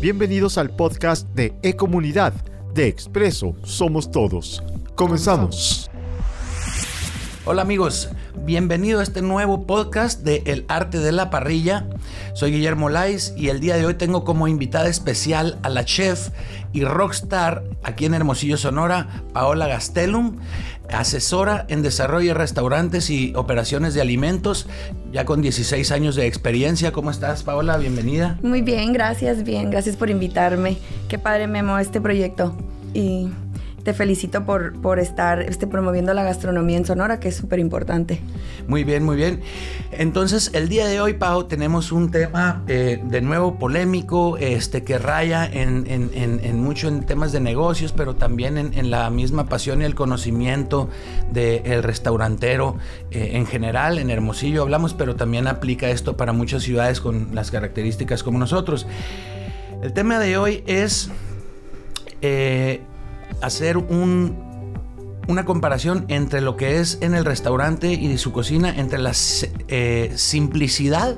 Bienvenidos al podcast de E-Comunidad de Expreso Somos Todos. Comenzamos. Hola amigos, bienvenido a este nuevo podcast de El Arte de la Parrilla. Soy Guillermo Lais y el día de hoy tengo como invitada especial a la chef y rockstar aquí en Hermosillo, Sonora, Paola Gastelum, asesora en desarrollo de restaurantes y operaciones de alimentos, ya con 16 años de experiencia. ¿Cómo estás, Paola? Bienvenida. Muy bien, gracias, bien, gracias por invitarme. Qué padre Memo este proyecto. Y te felicito por, por estar este, promoviendo la gastronomía en Sonora, que es súper importante. Muy bien, muy bien. Entonces, el día de hoy, Pau, tenemos un tema eh, de nuevo polémico, este, que raya en, en, en, mucho en temas de negocios, pero también en, la misma pasión y el conocimiento del restaurantero eh, en general. En Hermosillo hablamos, pero también aplica esto para muchas ciudades con las características como nosotros. El tema de hoy es... Eh, hacer un, una comparación entre lo que es en el restaurante y su cocina, entre la eh, simplicidad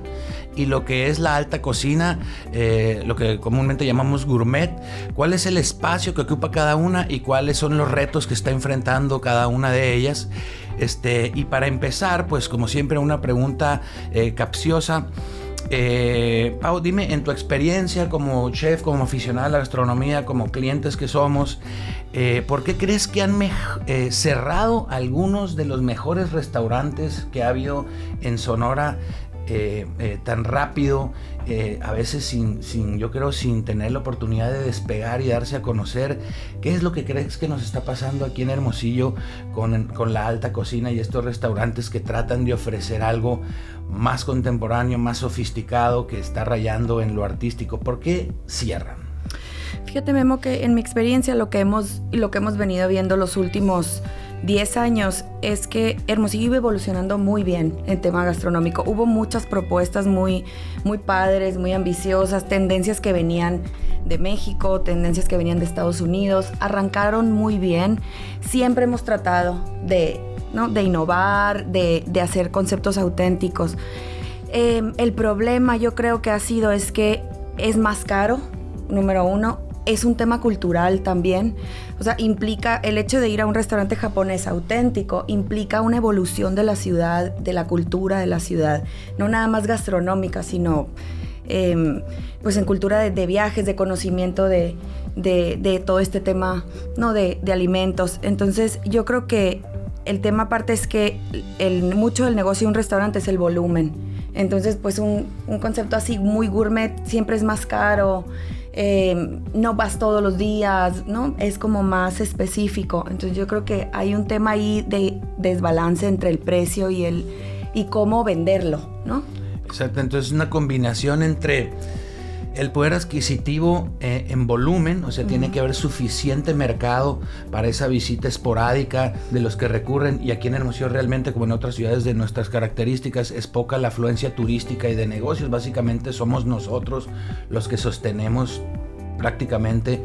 y lo que es la alta cocina, eh, lo que comúnmente llamamos gourmet, cuál es el espacio que ocupa cada una y cuáles son los retos que está enfrentando cada una de ellas. Este, y para empezar, pues como siempre, una pregunta eh, capciosa. Eh, Pau, dime, en tu experiencia como chef, como aficionada a la gastronomía, como clientes que somos, eh, ¿por qué crees que han eh, cerrado algunos de los mejores restaurantes que ha habido en Sonora tan rápido? a veces sin, sin, yo creo, sin tener la oportunidad de despegar y darse a conocer. ¿Qué es lo que crees que nos está pasando aquí en Hermosillo con, con la alta cocina y estos restaurantes que tratan de ofrecer algo más contemporáneo, más sofisticado, que está rayando en lo artístico. ¿Por qué cierran? Fíjate, Memo, que en mi experiencia lo que hemos, lo que hemos venido viendo los últimos 10 años es que Hermosillo iba evolucionando muy bien en tema gastronómico. Hubo muchas propuestas muy, muy padres, muy ambiciosas, tendencias que venían de México, tendencias que venían de Estados Unidos, arrancaron muy bien. Siempre hemos tratado de de innovar, de, hacer conceptos auténticos. Em, el problema yo creo que ha sido es que es más caro, número uno, es un tema cultural también. O sea, implica el hecho de ir a un restaurante japonés auténtico, implica una evolución de la ciudad, de la cultura de la ciudad, no nada más gastronómica, sino em, pues en cultura de, viajes, de conocimiento de, todo este tema, ¿no? De, de alimentos. Entonces yo creo que el tema aparte es que mucho del negocio de un restaurante es el volumen. Entonces, pues un, concepto así muy gourmet siempre es más caro. Eh, no vas todos los días, ¿no? Es como más específico. Entonces yo creo que hay un tema ahí de desbalance entre el precio y el y cómo venderlo, ¿no? Exacto, entonces una combinación entre el poder adquisitivo eh, en volumen, o sea, tiene que haber suficiente mercado para esa visita esporádica de los que recurren y aquí en Hermosillo realmente como en otras ciudades de nuestras características es poca la afluencia turística y de negocios, básicamente somos nosotros los que sostenemos prácticamente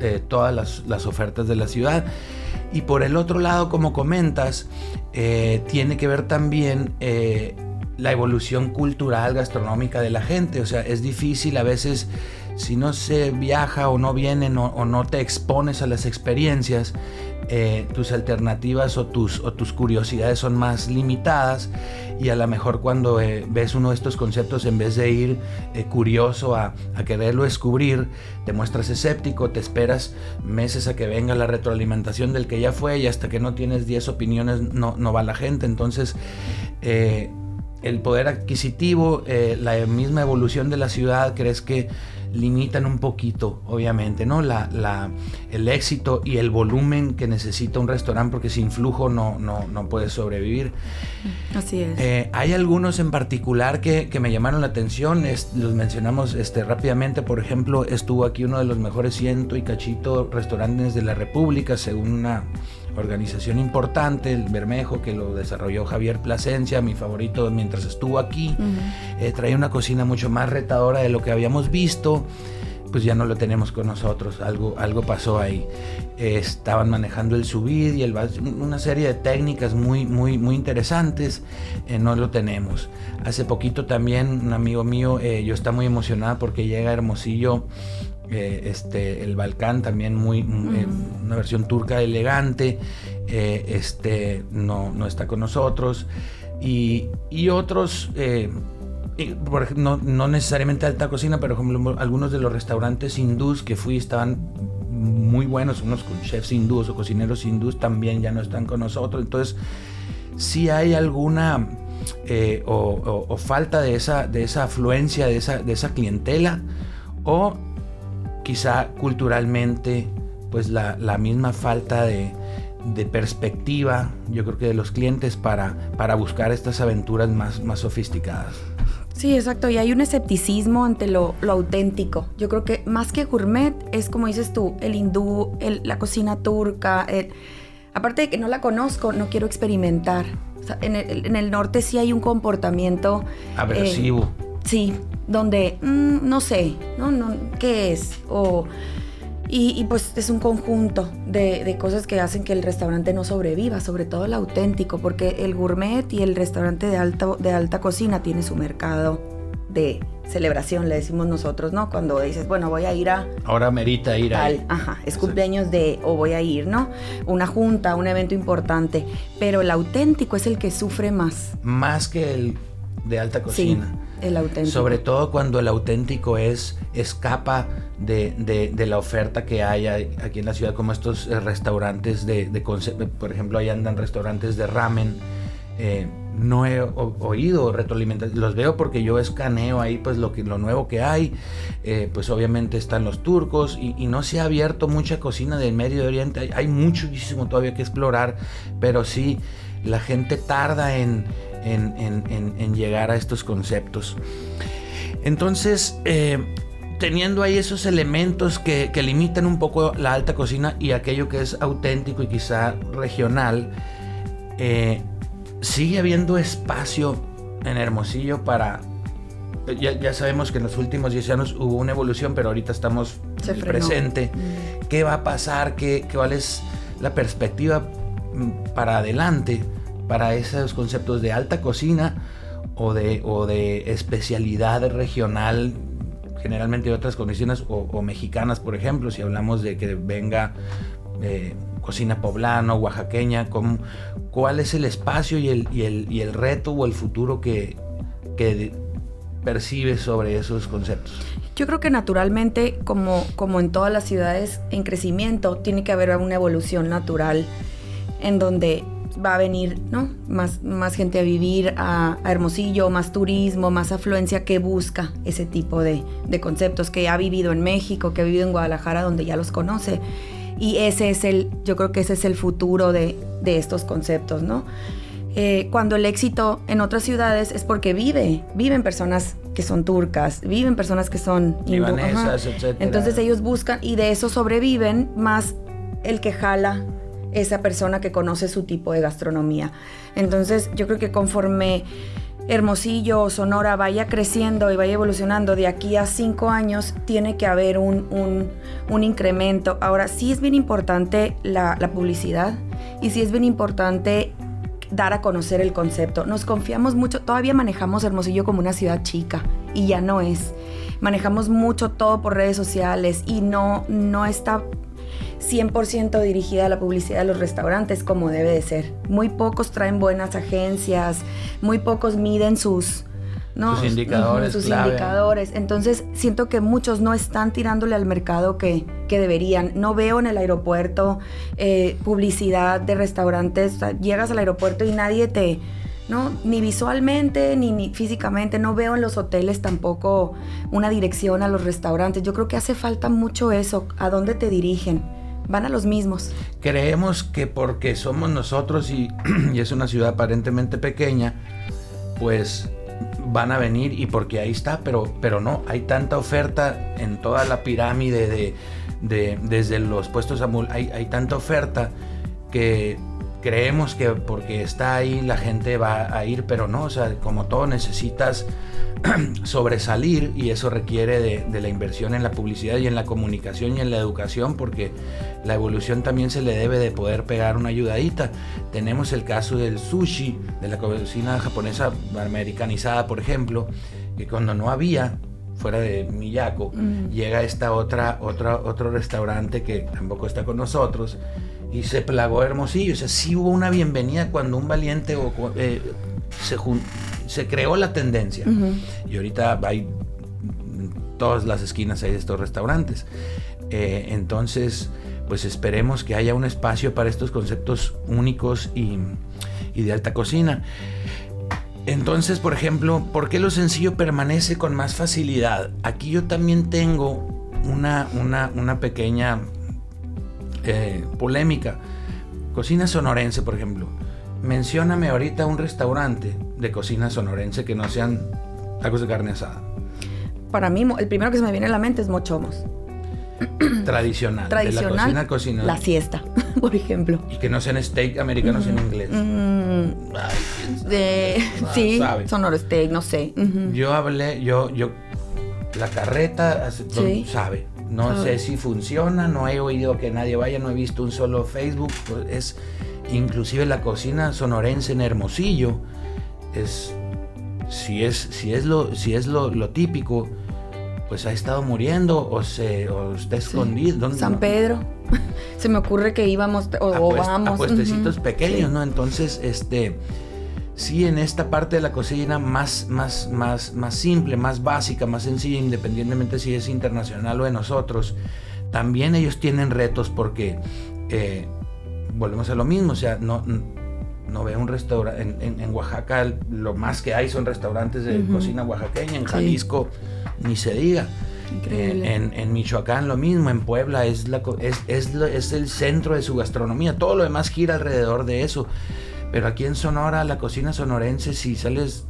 eh, todas las, ofertas de la ciudad. Y por el otro lado, como comentas, eh, tiene que ver también la evolución cultural gastronómica de la gente. O sea, es difícil a veces si no se viaja o no vienen o, no te expones a las experiencias, eh, tus alternativas o tus, o tus curiosidades son más limitadas y a lo mejor cuando eh, ves uno de estos conceptos en vez de ir eh, curioso a, a, quererlo descubrir, te muestras escéptico, te esperas meses a que venga la retroalimentación del que ya fue y hasta que no tienes 10 opiniones no, no va la gente. Entonces, el poder adquisitivo, eh, la misma evolución de la ciudad, crees que limitan un poquito, obviamente, ¿no? La, el éxito y el volumen que necesita un restaurante, porque sin flujo no, no, no puede sobrevivir. Así es. Eh, hay algunos en particular que, me llamaron la atención, los mencionamos este, rápidamente, por ejemplo, estuvo aquí uno de los mejores ciento y cachito restaurantes de la República, según una organización importante, el Bermejo, que lo desarrolló Javier Plasencia, mi favorito mientras estuvo aquí. Eh, trae una cocina mucho más retadora de lo que habíamos visto. Pues ya no lo tenemos con nosotros, algo, algo pasó ahí. estaban manejando el subir y el una serie de técnicas muy, muy, muy interesantes, eh, no lo tenemos. Hace poquito también un amigo mío, eh, yo está muy emocionado porque llega Hermosillo eh, este, el Balcán también muy, eh, una versión turca elegante, este, no, no, está con nosotros. Y, y otros, por ejemplo, no, necesariamente alta cocina, pero como algunos de los restaurantes hindús que fui estaban muy buenos, unos con chefs hindús o cocineros hindús también ya no están con nosotros. Entonces, si hay alguna o, falta de esa, de esa afluencia, de esa, de esa clientela, o quizá culturalmente, pues la, misma falta de, perspectiva, yo creo que de los clientes para, para buscar estas aventuras más, más sofisticadas. Sí, exacto. Y hay un escepticismo ante lo, auténtico. Yo creo que más que gourmet es como dices tú, el hindú, la cocina turca. aparte de que no la conozco, no quiero experimentar. en, el, norte sí hay un comportamiento... Aversivo. Eh, sí, donde mm, no sé, ¿no? no ¿Qué es? O, y, pues es un conjunto de, cosas que hacen que el restaurante no sobreviva, sobre todo el auténtico, porque el gourmet y el restaurante de alta, de alta cocina tiene su mercado de celebración, le decimos nosotros, ¿no? Cuando dices, bueno, voy a ir a... Ahora merita ir a... Ajá, es cumpleaños de, o voy a ir, ¿no? Una junta, un evento importante, pero el auténtico es el que sufre más. Más que el de alta cocina. El auténtico. Sobre todo cuando el auténtico es escapa de, la oferta que hay aquí en la ciudad, como estos eh, restaurantes de, de por ejemplo, ahí andan restaurantes de ramen. Eh, no he oído retroalimentación, los veo porque yo escaneo ahí pues lo, que, lo nuevo que hay, eh, pues obviamente están los turcos y, no se ha abierto mucha cocina del Medio Oriente, hay, hay muchísimo todavía que explorar, pero sí la gente tarda en, en, llegar a estos conceptos. Entonces, eh, teniendo ahí esos elementos que, limitan un poco la alta cocina y aquello que es auténtico y quizá regional, eh, sigue habiendo espacio en Hermosillo para... Ya, sabemos que en los últimos 10 años hubo una evolución, pero ahorita estamos en presente. Mm. ¿Qué va a pasar? ¿Qué, ¿Cuál es la perspectiva mm, para adelante? Para esos conceptos de alta cocina o de, o de especialidad regional, generalmente de otras condiciones, o, mexicanas, por ejemplo, si hablamos de que venga eh, cocina poblano, oaxaqueña, ¿cuál es el espacio y el, y el, y el reto o el futuro que, que percibes sobre esos conceptos? Yo creo que naturalmente, como, como en todas las ciudades en crecimiento, tiene que haber una evolución natural en donde va a venir ¿no? más, más gente a vivir a, Hermosillo, más turismo, más afluencia que busca ese tipo de, conceptos que ha vivido en México, que ha vivido en Guadalajara, donde ya los conoce. Y ese es el, yo creo que ese es el futuro de, estos conceptos, ¿no? Eh, cuando el éxito en otras ciudades es porque vive, viven personas que son turcas, viven personas que son libanesas, Entonces ellos buscan y de eso sobreviven más el que jala esa persona que conoce su tipo de gastronomía. Entonces yo creo que conforme Hermosillo o Sonora vaya creciendo y vaya evolucionando de aquí a cinco años, tiene que haber un, incremento. Ahora, sí es bien importante la, la publicidad y sí es bien importante dar a conocer el concepto. Nos confiamos mucho, todavía manejamos Hermosillo como una ciudad chica y ya no es. Manejamos mucho todo por redes sociales y no, no está 100% dirigida a la publicidad de los restaurantes como debe de ser. Muy pocos traen buenas agencias, muy pocos miden sus... ¿no? Sus indicadores. sus indicadores. Entonces siento que muchos no están tirándole al mercado que, deberían. No veo en el aeropuerto eh, publicidad de restaurantes. llegas al aeropuerto y nadie te... ¿no? Ni visualmente, ni, ni, físicamente. No veo en los hoteles tampoco una dirección a los restaurantes. Yo creo que hace falta mucho eso. ¿A dónde te dirigen? Van a los mismos. Creemos que porque somos nosotros y, es una ciudad aparentemente pequeña, pues van a venir y porque ahí está, pero, pero no, hay tanta oferta en toda la pirámide de, desde los puestos a hay, hay tanta oferta que creemos que porque está ahí la gente va a ir, pero no, o sea, como todo necesitas sobresalir y eso requiere de, la inversión en la publicidad y en la comunicación y en la educación porque la evolución también se le debe de poder pegar una ayudadita. Tenemos el caso del sushi, de la cocina japonesa americanizada, por ejemplo, que cuando no había fuera de Miyako, Mm. llega esta otra, otra, otro restaurante que tampoco está con nosotros y se plagó Hermosillo. O sea, sí hubo una bienvenida cuando un valiente o, eh, se, se creó la tendencia. Y ahorita hay todas las esquinas hay de estos restaurantes. Eh, entonces, pues esperemos que haya un espacio para estos conceptos únicos y, y de alta cocina. Entonces, por ejemplo, ¿por qué lo sencillo permanece con más facilidad? Aquí yo también tengo una, una, una pequeña eh, polémica. Cocina sonorense, por ejemplo. Mencióname ahorita un restaurante de cocina sonorense que no sean tacos de carne asada. Para mí, el primero que se me viene a la mente es Mochomos. Tradicional. Tradicional. De la cocina cocina. La siesta, por ejemplo. Y que no sean steak americanos en inglés. Mm, Ay, de, Ah, sí, sabe. sonoro steak, no sé. Yo hablé, yo, yo, la carreta Sí. sabe. No Sabe. sé si funciona, no he oído que nadie vaya, no he visto un solo Facebook. pues, Es inclusive la cocina sonorense en Hermosillo. Es si es, si es lo, si es lo, lo típico, pues ha estado muriendo o se o está Sí. escondido. ¿Dónde- San? Pedro. se me ocurre que íbamos o, o a, pues- a vamos. puestecitos pequeños, Sí. ¿no? Entonces, este, sí, en esta parte de la cocina más, más, más, más simple, más básica, más sencilla, independientemente si es internacional o de nosotros, también ellos tienen retos porque eh, volvemos a lo mismo, o sea, no, no veo un restaurante, en, en- en Oaxaca lo más que hay son restaurantes de cocina oaxaqueña, en Sí. Jalisco ni se diga. Eh, en, en Michoacán lo mismo, en Puebla es, la, es, es, es el centro de su gastronomía, todo lo demás gira alrededor de eso. Pero aquí en Sonora, la cocina sonorense, si sales...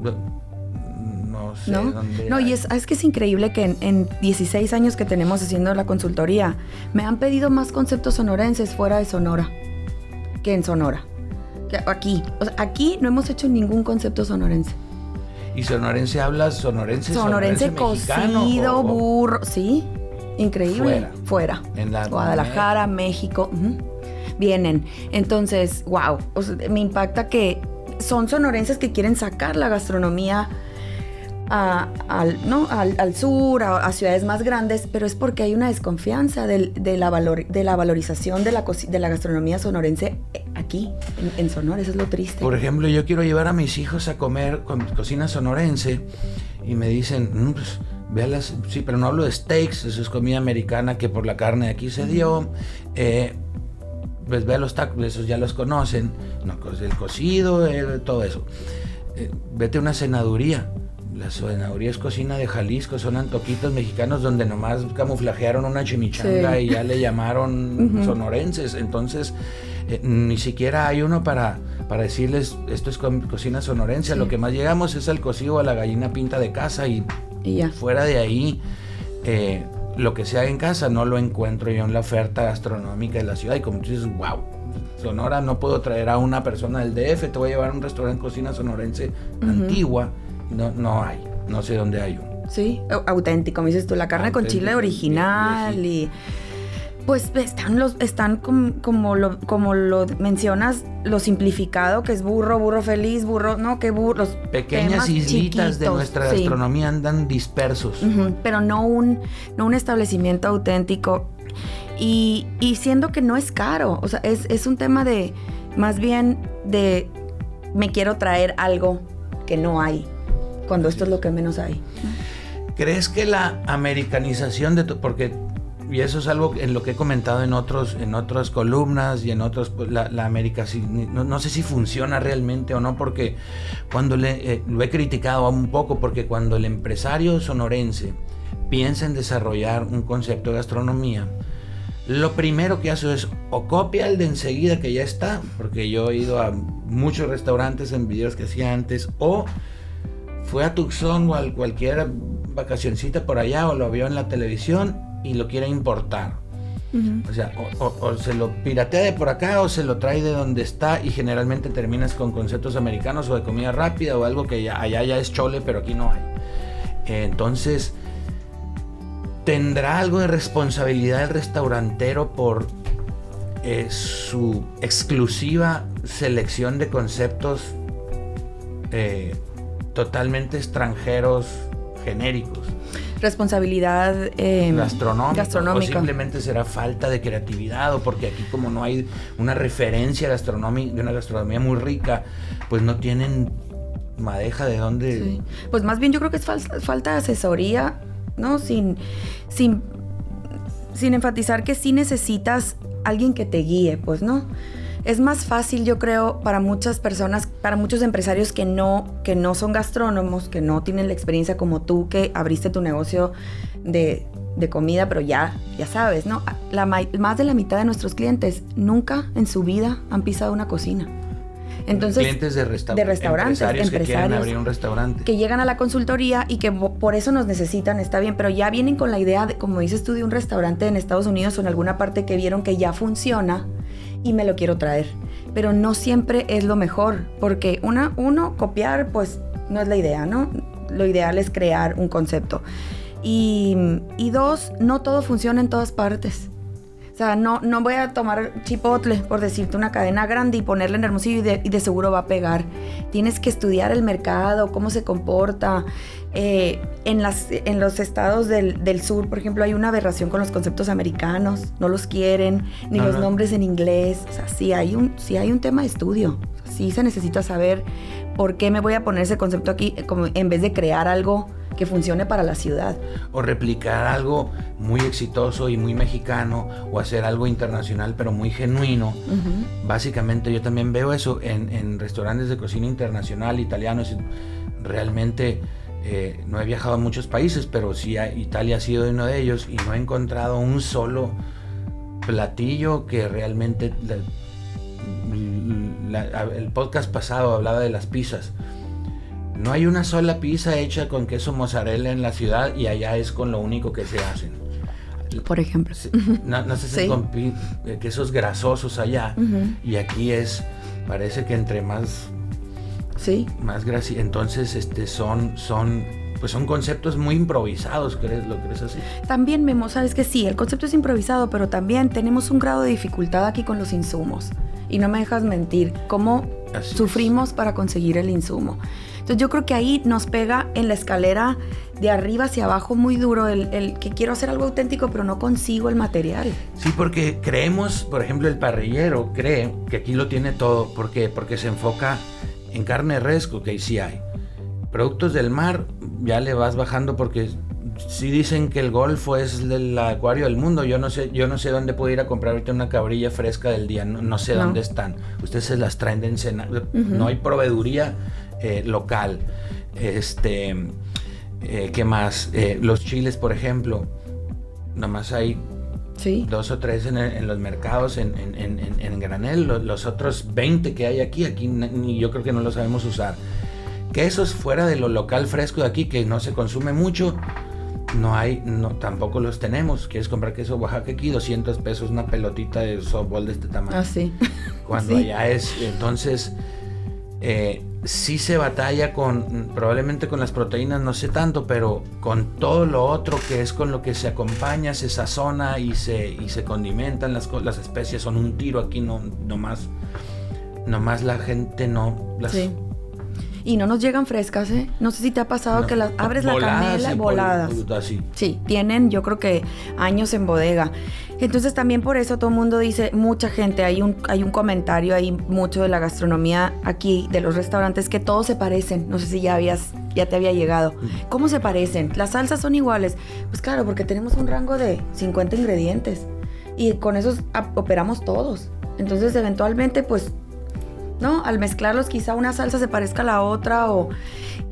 No, sé ¿No? dónde... No, y hay. es, es que es increíble que en, en 16 años que tenemos haciendo la consultoría, me han pedido más conceptos sonorenses fuera de Sonora que en Sonora. Que aquí. O sea, aquí no hemos hecho ningún concepto sonorense. ¿Y sonorense hablas sonorense? Sonorense, cocido, burro. Sí, increíble. Fuera. Fuera. En la Guadalajara, México. ujú. Vienen. Entonces, wow. me impacta que son sonorenses que quieren sacar la gastronomía al, ¿no? al, al sur, a, ciudades más grandes, pero es porque hay una desconfianza del- de, la valor, de la valorización de la, de la gastronomía sonorense eh, aquí, en, Sonora. Eso es lo triste. Por ejemplo, yo quiero llevar a mis hijos a comer con cocina sonorense y me dicen, "Mm, pues, ve a las- sí, pero no hablo de steaks, eso es comida americana que por la carne de aquí se dio. Eh, pues ve a los tacos, esos ya los conocen, no, co- el cocido, todo eso. Eh, vete a una cenaduría. La cenaduría es cocina de Jalisco, son antoquitos mexicanos donde nomás camuflajearon una chimichanga Sí. y ya le llamaron sonorenses. Entonces, eh, ni siquiera hay uno para, para decirles esto es co- cocina sonorense. Sí. lo que más llegamos es al cocido a la gallina pinta de casa y y ya. fuera de ahí, eh, lo que se haga en casa no lo encuentro yo en la oferta gastronómica de la ciudad. Y como tú dices, wow, Sonora no puedo traer a una persona del DF, te voy a llevar a un restaurante cocina sonorense antigua. No, no hay, no sé dónde hay uno. Sí, au- auténtico, me dices tú, la carne con chile original y pues están los están com- como lo como lo mencionas, lo simplificado que es burro, burro feliz, burro, no, que burro, los Pequeñas islitas de nuestra sí. gastronomía andan dispersos. Pero no un no un establecimiento auténtico y, y siendo que no es caro, o sea, es, es un tema de más bien de me quiero traer algo que no hay, cuando esto es lo que menos hay. ¿Crees que la americanización de tu, porque y eso es algo en lo que he comentado en otros en otras columnas y en otros pues, la, la América no, no sé si funciona realmente o no porque cuando le, eh, lo he criticado un poco porque cuando el empresario sonorense piensa en desarrollar un concepto de gastronomía lo primero que hace es o copia el de enseguida que ya está porque yo he ido a muchos restaurantes en videos que hacía antes o fue a Tucson o a cualquier vacacioncita por allá o lo vio en la televisión y lo quiere importar. O sea, o, o- o se lo piratea de por acá o se lo trae de donde está y generalmente terminas con conceptos americanos o de comida rápida o algo que ya, allá ya es chole, pero aquí no hay. Entonces, ¿tendrá algo de responsabilidad el restaurantero por eh, su exclusiva selección de conceptos eh, totalmente extranjeros genéricos. Responsabilidad eh, Gastronómica. gastronómica. O simplemente será falta de creatividad o porque aquí como no hay una referencia gastronómica, de una gastronomía muy rica, pues no tienen madeja de dónde... Sí. Pues más bien yo creo que es fal- falta de asesoría, ¿no? Sin, sin, sin enfatizar que sí necesitas alguien que te guíe, pues, ¿no? Es más fácil, yo creo, para muchas personas, para muchos empresarios que no, que no son gastrónomos, que no tienen la experiencia como tú, que abriste tu negocio de, de comida, pero ya, ya sabes, ¿no? La, más de la mitad de nuestros clientes nunca en su vida han pisado una cocina. Entonces, clientes de, resta- de restaurantes, empresarios, que quieren empresarios. abrir un restaurante. que llegan a la consultoría y que por eso nos necesitan, está bien, pero ya vienen con la idea, de, como dices tú, de un restaurante en Estados Unidos o en alguna parte que vieron que ya funciona y me lo quiero traer. Pero no siempre es lo mejor, porque una, uno, copiar, pues no es la idea, ¿no? Lo ideal es crear un concepto. Y, y dos, no todo funciona en todas partes. O sea, no, no voy a tomar Chipotle, por decirte, una cadena grande y ponerla en Hermosillo y de, y de seguro va a pegar. Tienes que estudiar el mercado, cómo se comporta. Eh, en, las, en los estados del, del sur, por ejemplo, hay una aberración con los conceptos americanos. No los quieren, ni los no. nombres en inglés. O sea, sí hay un, sí hay un tema de estudio. O sea, sí se necesita saber por qué me voy a poner ese concepto aquí como en vez de crear algo que funcione para la ciudad. o replicar algo muy exitoso y muy mexicano o hacer algo internacional pero muy genuino. Básicamente yo también veo eso en, en restaurantes de cocina internacional, italianos. Realmente eh, no he viajado a muchos países, pero sí a- Italia ha sido uno de ellos y no he encontrado un solo platillo que realmente... la- la- el podcast pasado hablaba de las pizzas. No hay una sola pizza hecha con queso mozzarella en la ciudad y allá es con lo único que se hacen. Por ejemplo. No, no se hacen Sí. con eh, quesos grasosos allá y aquí es, parece que entre más, Sí. más grasa. Entonces, este, son, son, pues son conceptos muy improvisados, ¿crees? ¿Lo crees así? También, Memo, sabes que sí, el concepto es improvisado, pero también tenemos un grado de dificultad aquí con los insumos. Y no me dejas mentir, cómo Así es. sufrimos para conseguir el insumo. Entonces yo creo que ahí nos pega en la escalera de arriba hacia abajo muy duro el, el que quiero hacer algo auténtico, pero no consigo el material. Sí, porque creemos, por ejemplo, el parrillero cree que aquí lo tiene todo. ¿Por qué? Porque se enfoca en carne de res, que sí hay. Productos del mar, ya le vas bajando porque si dicen que el Golfo es el acuario del mundo, yo no sé, yo no sé dónde puedo ir a comprar ahorita una cabrilla fresca del día, no, no sé No. dónde están. Ustedes se las traen de Ensenada, no hay proveeduría eh, local. Este, eh, ¿qué más? Eh, los chiles, por ejemplo, nomás hay Sí. dos o tres en, los mercados en, en- granel, los, los otros 20 que hay aquí, aquí ni yo creo que no lo sabemos usar. Quesos fuera de lo local fresco de aquí, que no se consume mucho, no hay, no, tampoco los tenemos. ¿Quieres comprar queso Oaxaca aquí? 200 pesos una pelotita de softball de este tamaño. Así. Cuando Sí. allá es, entonces, eh, sí se batalla con, probablemente con las proteínas, no sé tanto, pero con todo lo otro que es con lo que se acompaña, se sazona y se, y se condimentan las, las especies, son un tiro aquí, no, nomás, nomás la gente no las... Sí. Y no nos llegan frescas, ¿eh? No sé si te ha pasado no, que las abres la canela y por- voladas. así. Sí, tienen yo creo que años en bodega. Entonces también por eso todo el mundo dice, mucha gente, hay un, hay un comentario ahí mucho de la gastronomía aquí, de los restaurantes, que todos se parecen. No sé si ya habías, ya te había llegado. ¿Cómo se parecen? Las salsas son iguales. Pues claro, porque tenemos un rango de 50 ingredientes. Y con esos operamos todos. Entonces eventualmente pues ¿no? Al mezclarlos quizá una salsa se parezca a la otra o...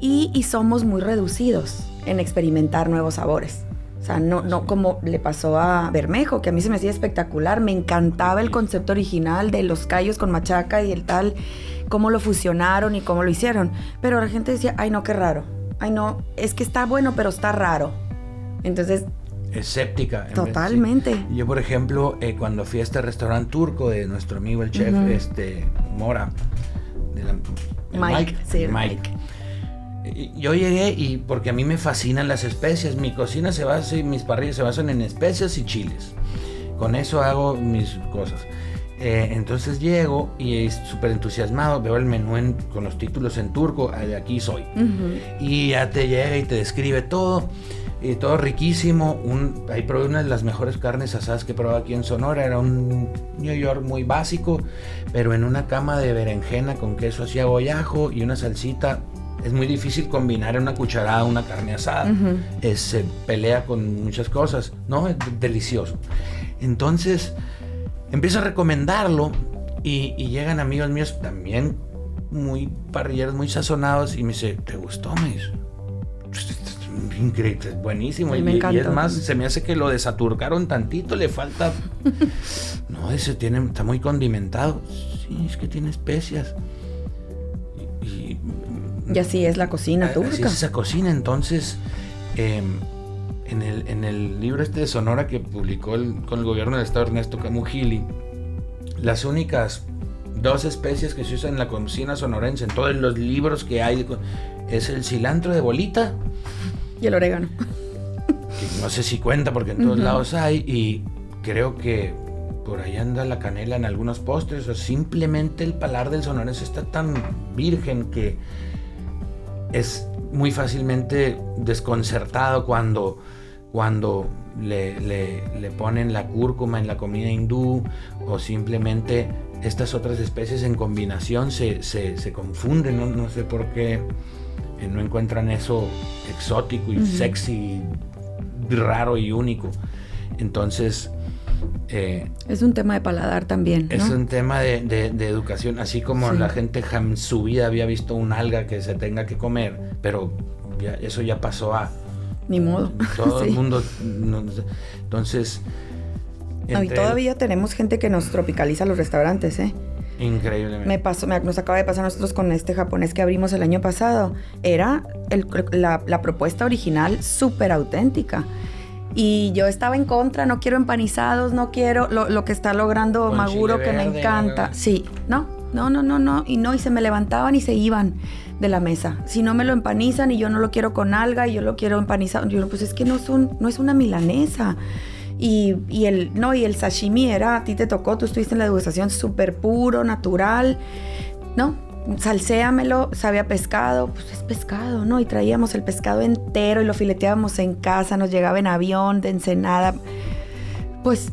Y, y somos muy reducidos en experimentar nuevos sabores. O sea, no, no como le pasó a Bermejo, que a mí se me hacía espectacular. Me encantaba el concepto original de los callos con machaca y el tal, cómo lo fusionaron y cómo lo hicieron. Pero la gente decía, ay no, qué raro. Ay no, es que está bueno, pero está raro. Entonces, Escéptica. en vez- totalmente. sí. Yo, por ejemplo, eh, cuando fui a este restaurante turco de nuestro amigo el chef, este, Mora, de la- el Mike, sí, Mike. Yo llegué y porque a mí me fascinan las especias, mi cocina se basa y mis parrillas se basan en especias y chiles. Con eso hago mis cosas. Eh, entonces llego y súper entusiasmado, veo el menú con los títulos en turco, de aquí soy. Y ya te llega y te describe todo. Y todo riquísimo. Un, ahí probé una de las mejores carnes asadas que he probado aquí en Sonora. Era un New York muy básico, pero en una cama de berenjena con queso así agoyajo y una salsita. Es muy difícil combinar una cucharada una carne asada. se pelea con muchas cosas, ¿no? Es delicioso. Entonces, empiezo a recomendarlo y, llegan amigos míos también muy parrilleros, muy sazonados y me dice, ¿te gustó? Me dice, increíble, buenísimo. Y, y, es más, se me hace que lo desaturcaron tantito, le falta... no, ese tiene, está muy condimentado. Sí, es que tiene especias. Y, así es la cocina turca. Así es esa cocina, entonces... Em, en el, en el libro este de Sonora que publicó con el gobierno del estado Ernesto Camujili, las únicas dos especies que se usan en la cocina sonorense, en todos los libros que hay, es el cilantro de bolita. Y el orégano. no sé si cuenta porque en todos lados hay y creo que por ahí anda la canela en algunos postres o simplemente el palar del sonorense está tan virgen que es muy fácilmente desconcertado cuando cuando le, le, ponen la cúrcuma en la comida hindú o simplemente estas otras especies en combinación se, se, confunden, ¿no? sé por qué no encuentran eso exótico y sexy, raro y único. Entonces... Eh, es un tema de paladar también. Es un tema de, de, educación, así como la gente en su vida había visto un alga que se tenga que comer, pero ya, eso ya pasó a ni modo. Todo el mundo. entonces. y todavía tenemos gente que nos tropicaliza los restaurantes, ¿eh? Increíblemente. Me pasó, nos acaba de pasar a nosotros con este japonés que abrimos el año pasado. Era la, propuesta original súper auténtica. Y yo estaba en contra, no quiero empanizados, no quiero lo, que está logrando Maguro, que me encanta. Sí, no, no, no, no, no. Y no, y se me levantaban y se iban de la mesa. Si no me lo empanizan y yo no lo quiero con alga y yo lo quiero empanizado, yo pues es que no es, no es una milanesa. Y, el, no, y el sashimi era, a ti te tocó, tú estuviste en la degustación súper puro, natural, ¿no? Salséamelo, sabía pescado, pues es pescado, ¿no? Y traíamos el pescado entero y lo fileteábamos en casa, nos llegaba en avión, de Ensenada. Pues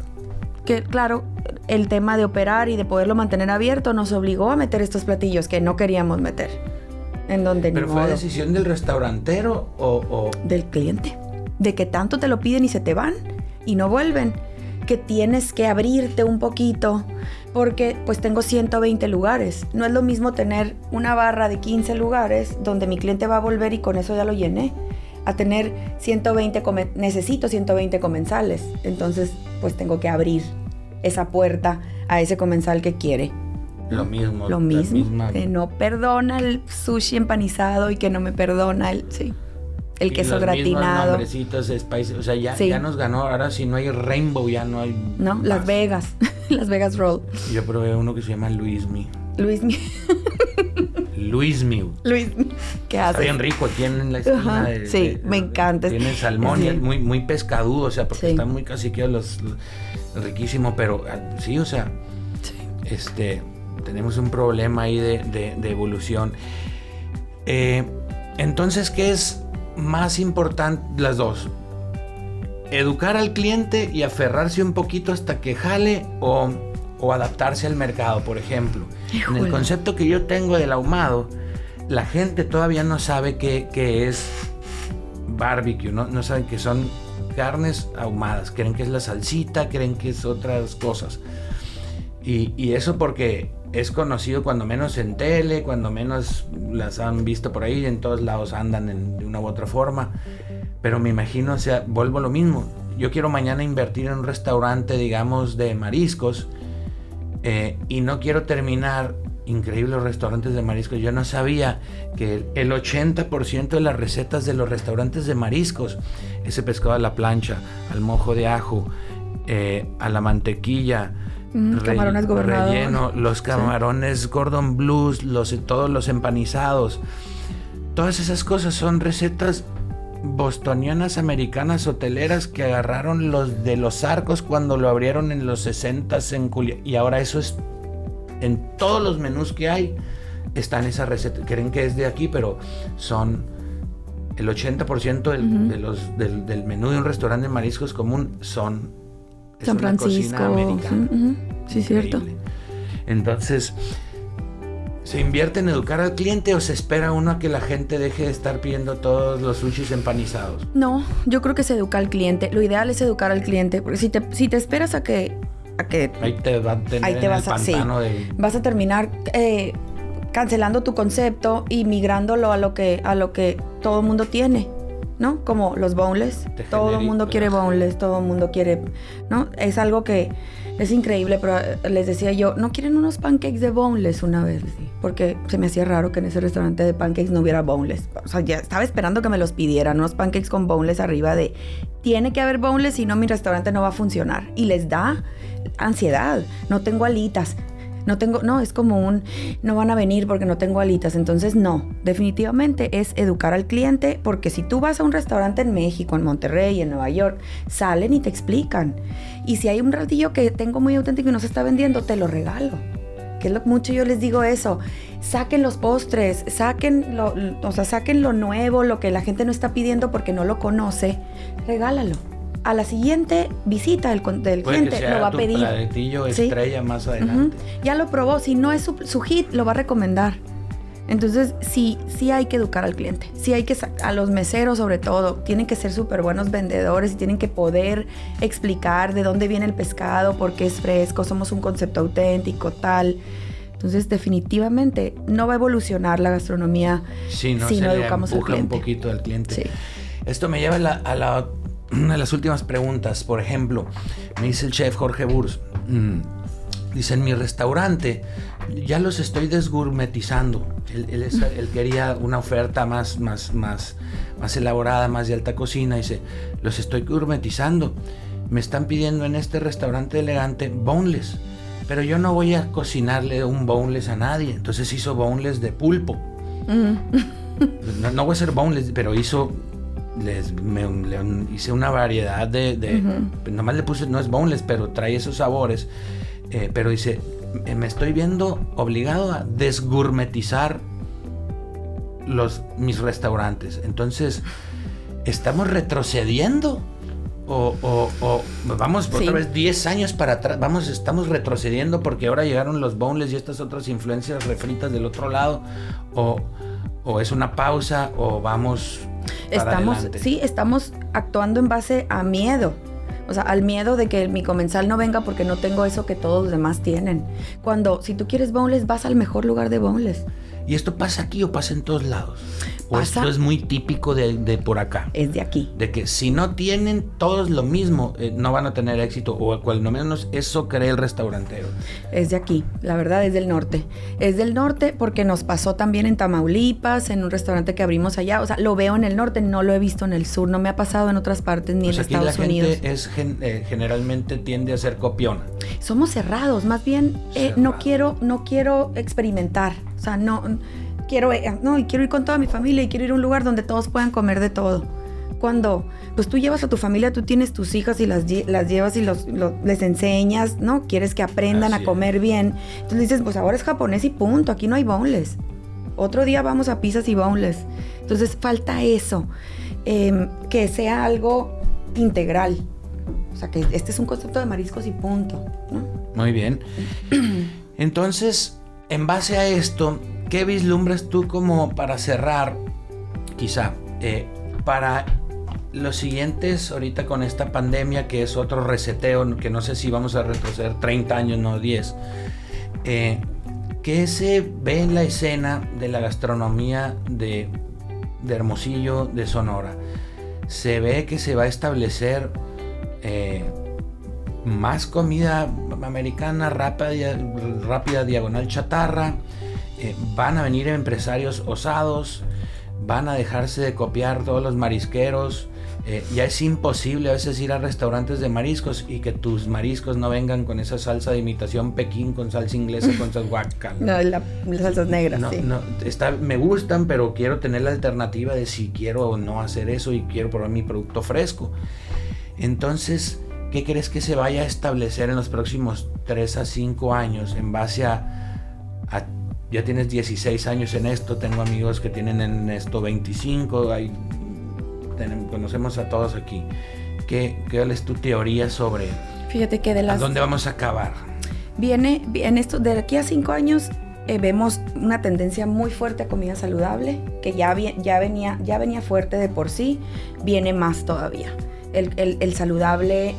que claro, el tema de operar y de poderlo mantener abierto nos obligó a meter estos platillos que no queríamos meter en donde ¿Pero fue decisión del restaurantero o, Del cliente. De que tanto te lo piden y se te van y no vuelven. Que tienes que abrirte un poquito porque pues tengo 120 lugares. No es lo mismo tener una barra de 15 lugares donde mi cliente va a volver y con eso ya lo llené. A tener 120, necesito 120 comensales. Entonces pues tengo que abrir esa puerta a ese comensal que quiere. Lo mismo. Lo mismo. Que no perdona el sushi empanizado y que no me perdona el, sí, el queso gratinado. o sea, ya, nos ganó. Ahora si no hay Rainbow, ya no hay. No, Las Vegas. Las Vegas Roll. Yo probé uno que se llama Luismi. Luismi. Luismi. Luis, ¿qué hace? Está bien rico, tiene la esquina de, Sí, me encanta. Tiene salmón y es muy, muy pescadudo, o sea, porque están muy caciqueados los, los, riquísimo, pero ah, sí, o sea, este tenemos un problema ahí de, evolución. Eh, entonces, ¿qué es más importante? Las dos. Educar al cliente y aferrarse un poquito hasta que jale o, adaptarse al mercado, por ejemplo. En el concepto que yo tengo del ahumado, la gente todavía no sabe qué, es barbecue, ¿no? no saben que son carnes ahumadas, creen que es la salsita, creen que es otras cosas. Y, y, eso porque es conocido cuando menos en tele, cuando menos las han visto por ahí, en todos lados andan de una u otra forma. Pero me imagino, o sea, vuelvo a lo mismo. Yo quiero mañana invertir en un restaurante, digamos, de mariscos eh, y no quiero terminar increíbles restaurantes de mariscos. Yo no sabía que el 80% de las recetas de los restaurantes de mariscos, ese pescado a la plancha, al mojo de ajo, eh, a la mantequilla, camarones relleno, los camarones Gordon Blues, los, todos los empanizados. Todas esas cosas son recetas bostonianas americanas hoteleras que agarraron los de los arcos cuando lo abrieron en los 60 en y ahora eso es en todos los menús que hay están esas recetas. Creen que es de aquí, pero son el 80% del, de los, del, menú de un restaurante de mariscos común son San Francisco. americana. Sí, cierto. Entonces, ¿se invierte en educar al cliente o se espera uno a que la gente deje de estar pidiendo todos los sushis empanizados? No, yo creo que se educa al cliente. Lo ideal es educar al cliente, porque si te, si te esperas a que... A que ahí te, va a tener ahí te vas, a, vas a terminar eh, cancelando tu concepto y migrándolo a lo que, a lo que todo el mundo tiene. ¿No? Como los boneless. Todo el mundo quiere boneless, todo el mundo quiere, ¿no? Es algo que es increíble, pero eh, les decía yo, ¿no quieren unos pancakes de boneless una vez? Porque se me hacía raro que en ese restaurante de pancakes no hubiera boneless. O sea, ya estaba esperando que me los pidieran, unos pancakes con boneless arriba de, tiene que haber boneless, si no mi restaurante no va a funcionar. Y les da ansiedad, no tengo alitas, no tengo, no, es como un, no van a venir porque no tengo alitas. Entonces, no, definitivamente es educar al cliente porque si tú vas a un restaurante en México, en Monterrey, en Nueva York, salen y te explican. Y si hay un ratillo que tengo muy auténtico y no se está vendiendo, te lo regalo. Que es lo mucho yo les digo eso. Saquen los postres, saquen lo, o sea, saquen lo nuevo, lo que la gente no está pidiendo porque no lo conoce, regálalo a la siguiente visita del, del cliente lo va a pedir. estrella más adelante. Ya lo probó, si no es su, hit, lo va a recomendar. Entonces, sí, sí hay que educar al cliente. Sí hay que, a los meseros sobre todo, tienen que ser súper buenos vendedores y tienen que poder explicar de dónde viene el pescado, por qué es fresco, somos un concepto auténtico, tal. Entonces, definitivamente no va a evolucionar la gastronomía si no, educamos al cliente. un poquito al cliente. Esto me lleva a la una de las últimas preguntas, por ejemplo, me dice el chef Jorge Burs, mm, dice, en mi restaurante ya los estoy desgourmetizando. Él, quería una oferta más, más, más, más elaborada, más de alta cocina. Dice, los estoy gourmetizando. Me están pidiendo en este restaurante elegante boneless. Pero yo no voy a cocinarle un boneless a nadie. Entonces hizo boneless de pulpo. no, no, voy a hacer boneless, pero hizo les hice una variedad de, nomás le puse no es boneless pero trae esos sabores eh, pero dice me estoy viendo obligado a desgourmetizar los mis restaurantes entonces estamos retrocediendo o, vamos otra vez 10 años para atrás, vamos, estamos retrocediendo porque ahora llegaron los boneless y estas otras influencias refritas del otro lado, o, o es una pausa, o vamos estamos, sí, estamos actuando en base a miedo. O sea, al miedo de que mi comensal no venga porque no tengo eso que todos los demás tienen. Cuando, si tú quieres boneless, vas al mejor lugar de boneless. ¿Y esto pasa aquí o pasa en todos lados? ¿O esto es muy típico de, por acá? Es de aquí. De que si no tienen todos lo mismo, eh, no van a tener éxito, o cual no menos eso cree el restaurantero. Es de aquí, la verdad es del norte. Es del norte porque nos pasó también en Tamaulipas, en un restaurante que abrimos allá. O sea, lo veo en el norte, no lo he visto en el sur, no me ha pasado en otras partes ni en Estados la Unidos. Gente es, eh, generalmente tiende a ser copiona. Somos cerrados, más bien eh, no quiero, no quiero experimentar. O sea, no quiero, eh, no, y quiero ir con toda mi familia y quiero ir a un lugar donde todos puedan comer de todo. Cuando pues tú llevas a tu familia, tú tienes tus hijas y las, las llevas y los, les enseñas, ¿no? Quieres que aprendan a comer bien. Entonces dices, pues ahora es japonés y punto, aquí no hay boneless. Otro día vamos a pizzas y boneless. Entonces falta eso, em, que sea algo integral. O sea, que este es un concepto de mariscos y punto. Muy bien. Entonces, en base a esto, ¿Qué vislumbras tú como para cerrar, quizá, eh, para los siguientes, ahorita con esta pandemia, que es otro reseteo, que no sé si vamos a retroceder 30 años, no 10, eh, ¿qué se ve en la escena de la gastronomía de, Hermosillo, de Sonora? Se ve que se va a establecer eh, más comida americana rápida, rápida diagonal chatarra, eh, van a venir empresarios osados, van a dejarse de copiar todos los marisqueros, Eh, ya es imposible a veces ir a restaurantes de mariscos y que tus mariscos no vengan con esa salsa de imitación Pekín, con salsa inglesa, con salsa guacal. No, las salsas negras, no, sí. No, está, me gustan, pero quiero tener la alternativa de si quiero o no hacer eso y quiero probar mi producto fresco. Entonces, ¿qué crees que se vaya a establecer en los próximos 3 a 5 años en base a, a ya tienes 16 años en esto, tengo amigos que tienen en esto 25, hay conocemos a todos aquí. ¿Qué, qué es tu teoría sobre Fíjate que de las... ¿A dónde vamos a acabar? Viene, en esto, de aquí a cinco años eh, vemos una tendencia muy fuerte a comida saludable, que ya, ya, venía, ya venía fuerte de por sí, viene más todavía. El, el, el saludable,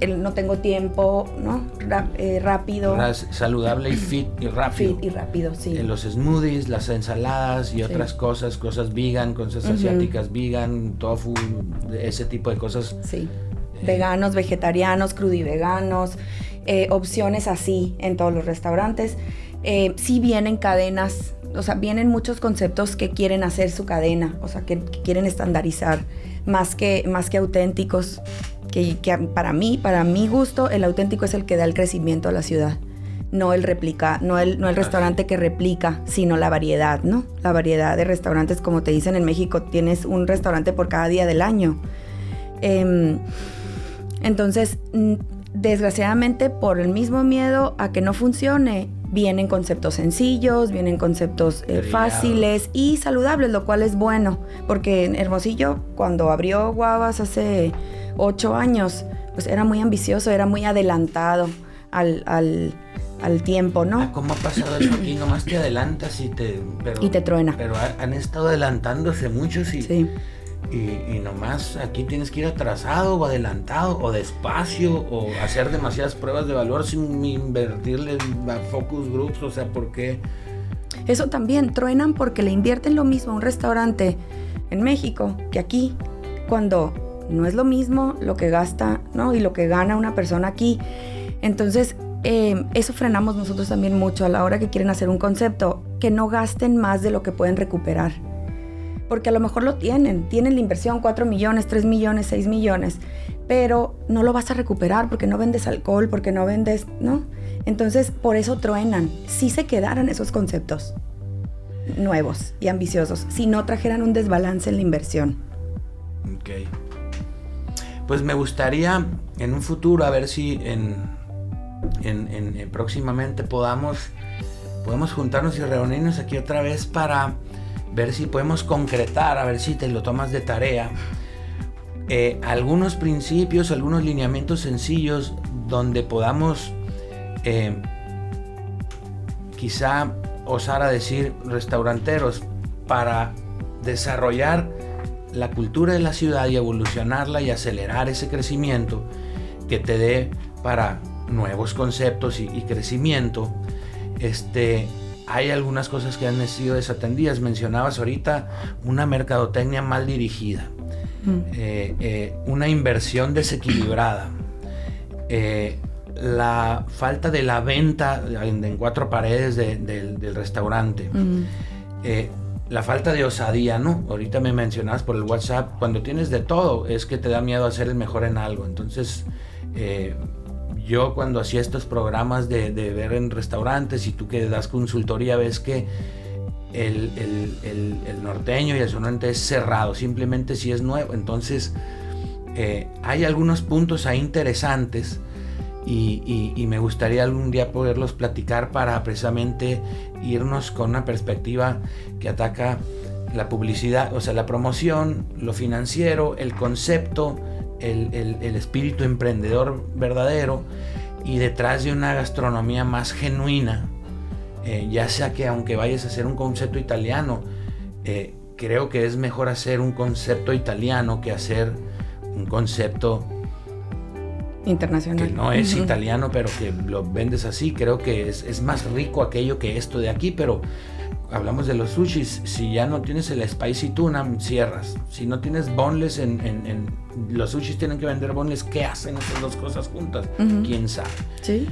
el no tengo tiempo, ¿no? Ra, eh, rápido. saludable y fit y rápido. Fit y rápido, sí. En los smoothies, las ensaladas y otras cosas, cosas vegan, cosas uh -huh. asiáticas vegan, tofu, ese tipo de cosas. Sí. Eh. Veganos, vegetarianos, crudiveganos, eh, opciones así en todos los restaurantes. Eh, sí vienen cadenas, o sea, vienen muchos conceptos que quieren hacer su cadena, o sea, que, que quieren estandarizar, más que, más que auténticos que, que, para mí, para mi gusto, el auténtico es el que da el crecimiento a la ciudad. No el replica, no el, no el restaurante que replica, sino la variedad, ¿no? La variedad de restaurantes, como te dicen en México, tienes un restaurante por cada día del año. Eh, entonces, desgraciadamente, por el mismo miedo a que no funcione, vienen conceptos sencillos, vienen conceptos eh, fáciles y saludables, lo cual es bueno, porque en Hermosillo, cuando abrió Guavas hace ocho años, pues era muy ambicioso, era muy adelantado al, al, al tiempo, ¿no? Ah, ¿Cómo ha pasado eso aquí? Nomás te adelantas y te... Pero, y te truena. Pero han estado adelantándose muchos y... Sí. Y, nomás aquí tienes que ir atrasado o adelantado o despacio o hacer demasiadas pruebas de valor sin invertirle a focus groups, o sea, ¿por qué? Eso también, truenan porque le invierten lo mismo a un restaurante en México que aquí, cuando no es lo mismo lo que gasta, ¿no? Y lo que gana una persona aquí. Entonces, eh, eso frenamos nosotros también mucho a la hora que quieren hacer un concepto, que no gasten más de lo que pueden recuperar porque a lo mejor lo tienen, tienen la inversión 4 millones, 3 millones, 6 millones, pero no lo vas a recuperar porque no vendes alcohol, porque no vendes, ¿no? Entonces, por eso truenan. Si se quedaran esos conceptos nuevos y ambiciosos, si no trajeran un desbalance en la inversión. Ok. Pues me gustaría en un futuro a ver si en, en, en, en próximamente podamos, podemos juntarnos y reunirnos aquí otra vez para ver si podemos concretar, a ver si te lo tomas de tarea, eh, algunos principios, algunos lineamientos sencillos donde podamos eh, quizá osar a decir restauranteros para desarrollar la cultura de la ciudad y evolucionarla y acelerar ese crecimiento que te dé para nuevos conceptos y, y crecimiento. Este, hay algunas cosas que han sido desatendidas. Mencionabas ahorita una mercadotecnia mal dirigida, mm. eh, eh, una inversión desequilibrada, eh, la falta de la venta en, en cuatro paredes de, de, del restaurante. Mm. la falta de osadía, ¿no? Ahorita me mencionabas por el WhatsApp, cuando tienes de todo, es que te da miedo a ser el mejor en algo. Entonces, yo cuando hacía estos programas de, de, ver en restaurantes y tú que das consultoría ves que el, el, el, norteño y el sonante es cerrado, simplemente si es nuevo. Entonces eh, hay algunos puntos ahí interesantes y, y, y, me gustaría algún día poderlos platicar para precisamente irnos con una perspectiva que ataca la publicidad, o sea, la promoción, lo financiero, el concepto, el, el, el, espíritu emprendedor verdadero y detrás de una gastronomía más genuina, eh, ya sea que aunque vayas a hacer un concepto italiano, eh, creo que es mejor hacer un concepto italiano que hacer un concepto internacional. Que no es uh -huh. italiano, pero que lo vendes así. Creo que es, es más rico aquello que esto de aquí, pero hablamos de los sushis, si ya no tienes el spicy tuna, cierras. Si no tienes boneless, en, en, en los sushis tienen que vender boneless, ¿qué hacen esas dos cosas juntas? Uh -huh. ¿Quién sabe? Sí.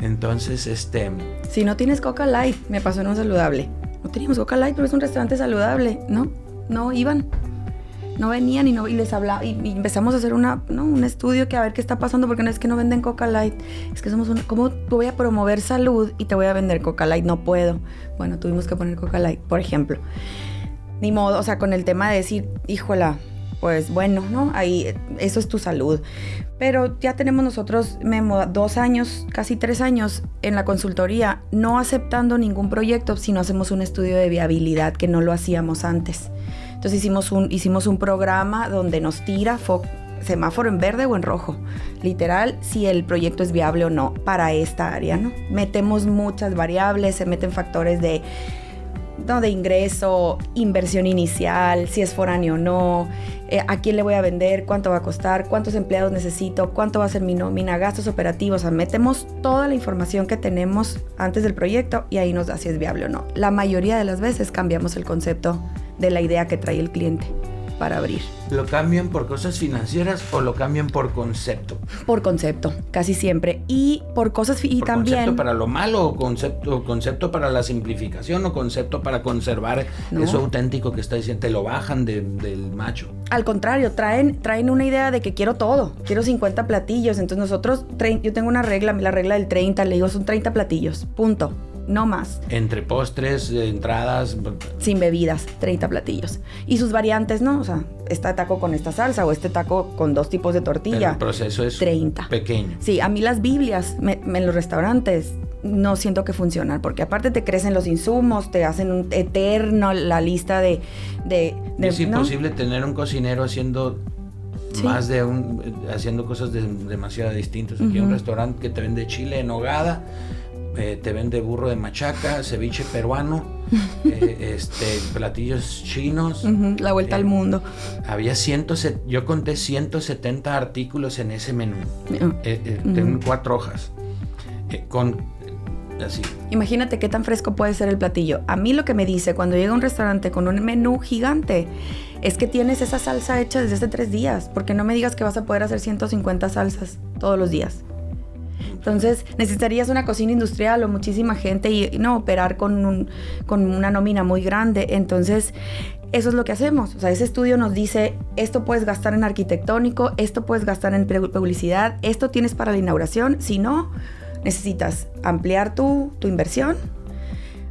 Entonces, este... Si no tienes Coca Light, me pasó en un saludable. No teníamos Coca Light, pero es un restaurante saludable, ¿no? No iban. No venían y, no, y les hablaba. Y, empezamos a hacer una, un estudio que a ver qué está pasando, porque no es que no venden Coca Light. Es que somos una. ¿Cómo voy a promover salud y te voy a vender Coca Light? No puedo. Bueno, tuvimos que poner Coca Light, por ejemplo. Ni modo, o sea, con el tema de decir, híjola, pues bueno, ¿no? Ahí, eso es tu salud. Pero ya tenemos nosotros, Memo, dos años, casi tres años en la consultoría, no aceptando ningún proyecto si no hacemos un estudio de viabilidad, que no lo hacíamos antes. Entonces hicimos un, hicimos un programa donde nos tira semáforo en verde o en rojo. Literal, si el proyecto es viable o no para esta área, ¿no? Metemos muchas variables, se meten factores de de ingreso, inversión inicial, si es foráneo o no, eh, a quién le voy a vender, cuánto va a costar, cuántos empleados necesito, cuánto va a ser mi nómina, gastos operativos. O sea, metemos toda la información que tenemos antes del proyecto y ahí nos da si es viable o no. La mayoría de las veces cambiamos el concepto de la idea que trae el cliente para abrir. ¿Lo cambian por cosas financieras o lo cambian por concepto? Por concepto, casi siempre. Y por cosas y ¿Por también. ¿Concepto para lo malo o concepto, concepto para la simplificación o concepto para conservar eso auténtico que está diciendo? Te lo bajan del macho. Al contrario, traen, traen una idea de que quiero todo, quiero 50 platillos. Entonces nosotros, yo tengo una regla, la regla del 30, le digo son 30 platillos, punto no más. Entre postres, entradas. Sin bebidas, 30 platillos. Y sus variantes, ¿no? O sea, este taco con esta salsa o este taco con dos tipos de tortilla. el proceso es 30. pequeño. Sí, a mí las Biblias en los restaurantes no siento que funcionan, porque aparte te crecen los insumos, te hacen un eterno la lista de... de, es imposible tener un cocinero haciendo más de un... haciendo cosas demasiado distintas. Aquí hay un restaurante que te vende chile en hogada eh, te vende burro de machaca, ceviche peruano, eh, este, platillos chinos. la vuelta al eh, mundo. Había ciento, yo conté 170 artículos en ese menú. Tengo cuatro hojas. con así. Imagínate qué tan fresco puede ser el platillo. A mí lo que me dice cuando llega a un restaurante con un menú gigante es que tienes esa salsa hecha desde hace tres días, porque no me digas que vas a poder hacer 150 salsas todos los días. Entonces necesitarías una cocina industrial o muchísima gente y no operar con, con una nómina muy grande. Entonces eso es lo que hacemos. O sea, ese estudio nos dice, esto puedes gastar en arquitectónico, esto puedes gastar en publicidad, esto tienes para la inauguración. Si no, necesitas ampliar tu, tu inversión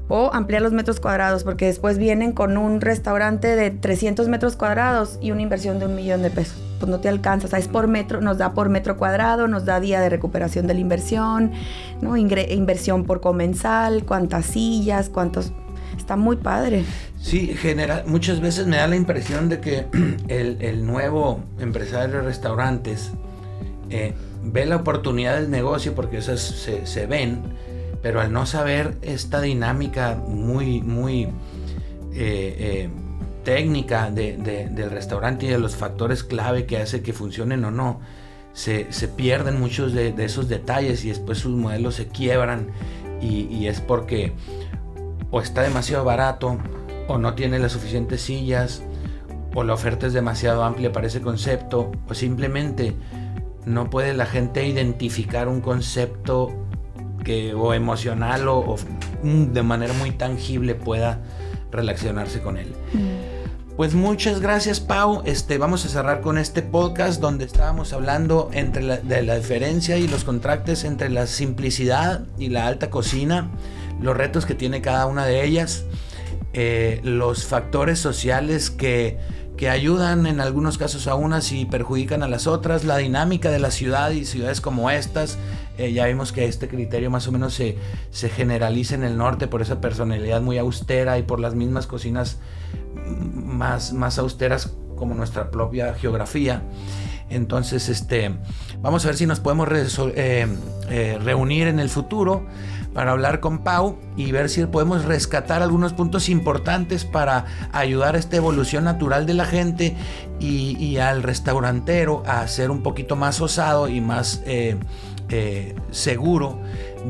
o ampliar los metros cuadrados, porque después vienen con un restaurante de 300 metros cuadrados y una inversión de un millón de pesos pues no te alcanza. Es por metro, nos da por metro cuadrado, nos da día de recuperación de la inversión, ¿no? inversión por comensal, cuántas sillas, cuántos... Está muy padre. Sí, genera, muchas veces me da la impresión de que el, nuevo empresario de restaurantes eh, ve la oportunidad del negocio porque esas se, ven, pero al no saber esta dinámica muy, muy eh, eh, técnica del restaurante y de los factores clave que hace que funcionen o no, se, pierden muchos de, esos detalles y después sus modelos se quiebran y, es porque o está demasiado barato o no tiene las suficientes sillas o la oferta es demasiado amplia para ese concepto o simplemente no puede la gente identificar un concepto que o emocional o, de manera muy tangible pueda relacionarse con él. Mm. Pues muchas gracias, Pau. Este, vamos a cerrar con este podcast donde estábamos hablando entre de la diferencia y los contrastes entre la simplicidad y la alta cocina, los retos que tiene cada una de ellas, eh, los factores sociales que, que ayudan en algunos casos a unas y perjudican a las otras, la dinámica de la ciudad y ciudades como estas. Eh, ya vimos que este criterio más o menos se, se generaliza en el norte por esa personalidad muy austera y por las mismas cocinas más, más austeras como nuestra propia geografía. Entonces, este, vamos a ver si nos podemos eh, eh, reunir en el futuro para hablar con Pau y ver si podemos rescatar algunos puntos importantes para ayudar a esta evolución natural de la gente y, al restaurantero a ser un poquito más osado y más eh, seguro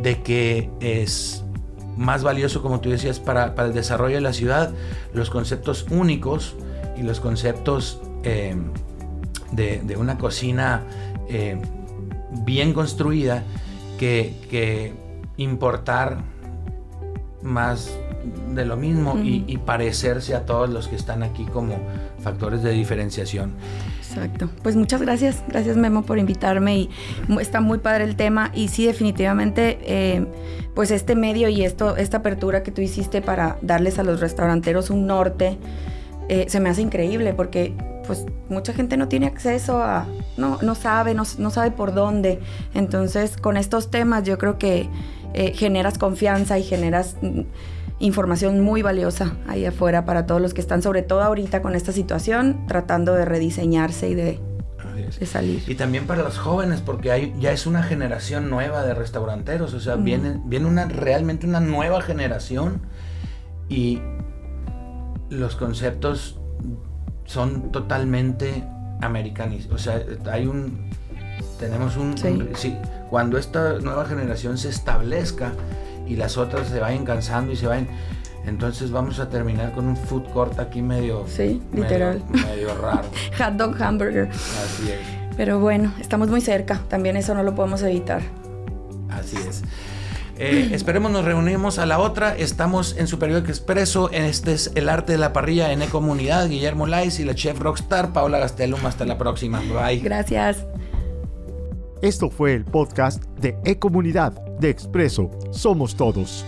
de que es más valioso, como tú decías, para, el desarrollo de la ciudad, los conceptos únicos y los conceptos eh, de, una cocina eh, bien construida que, importar más de lo mismo y, parecerse a todos los que están aquí como factores de diferenciación. Exacto. Pues muchas gracias, gracias Memo por invitarme y está muy padre el tema y sí definitivamente eh, pues este medio y esto, esta apertura que tú hiciste para darles a los restauranteros un norte eh, se me hace increíble porque pues mucha gente no tiene acceso a, no, no sabe, no, no sabe por dónde. Entonces con estos temas yo creo que eh, generas confianza y generas mm, información muy valiosa ahí afuera para todos los que están, sobre todo ahorita con esta situación, tratando de rediseñarse y de, salir. Y también para los jóvenes, porque hay, ya es una generación nueva de restauranteros, o sea, viene, viene una, realmente una nueva generación y los conceptos son totalmente americanos. O sea, hay un. Tenemos un. Sí. Cuando esta nueva generación se establezca y las otras se vayan cansando y se vayan. Entonces vamos a terminar con un food court aquí medio. Sí, literal. Medio, raro. Hot dog hamburger. Así es. Pero bueno, estamos muy cerca. También eso no lo podemos evitar. Así es. Eh, esperemos nos reunimos a la otra. Estamos en Superior Expreso. Este es El Arte de la Parrilla en E-Comunidad. Guillermo Lais y la chef rockstar Paula Gastelum. Hasta la próxima. Bye. Gracias. Esto fue el podcast de E-Comunidad de Expreso. Somos todos.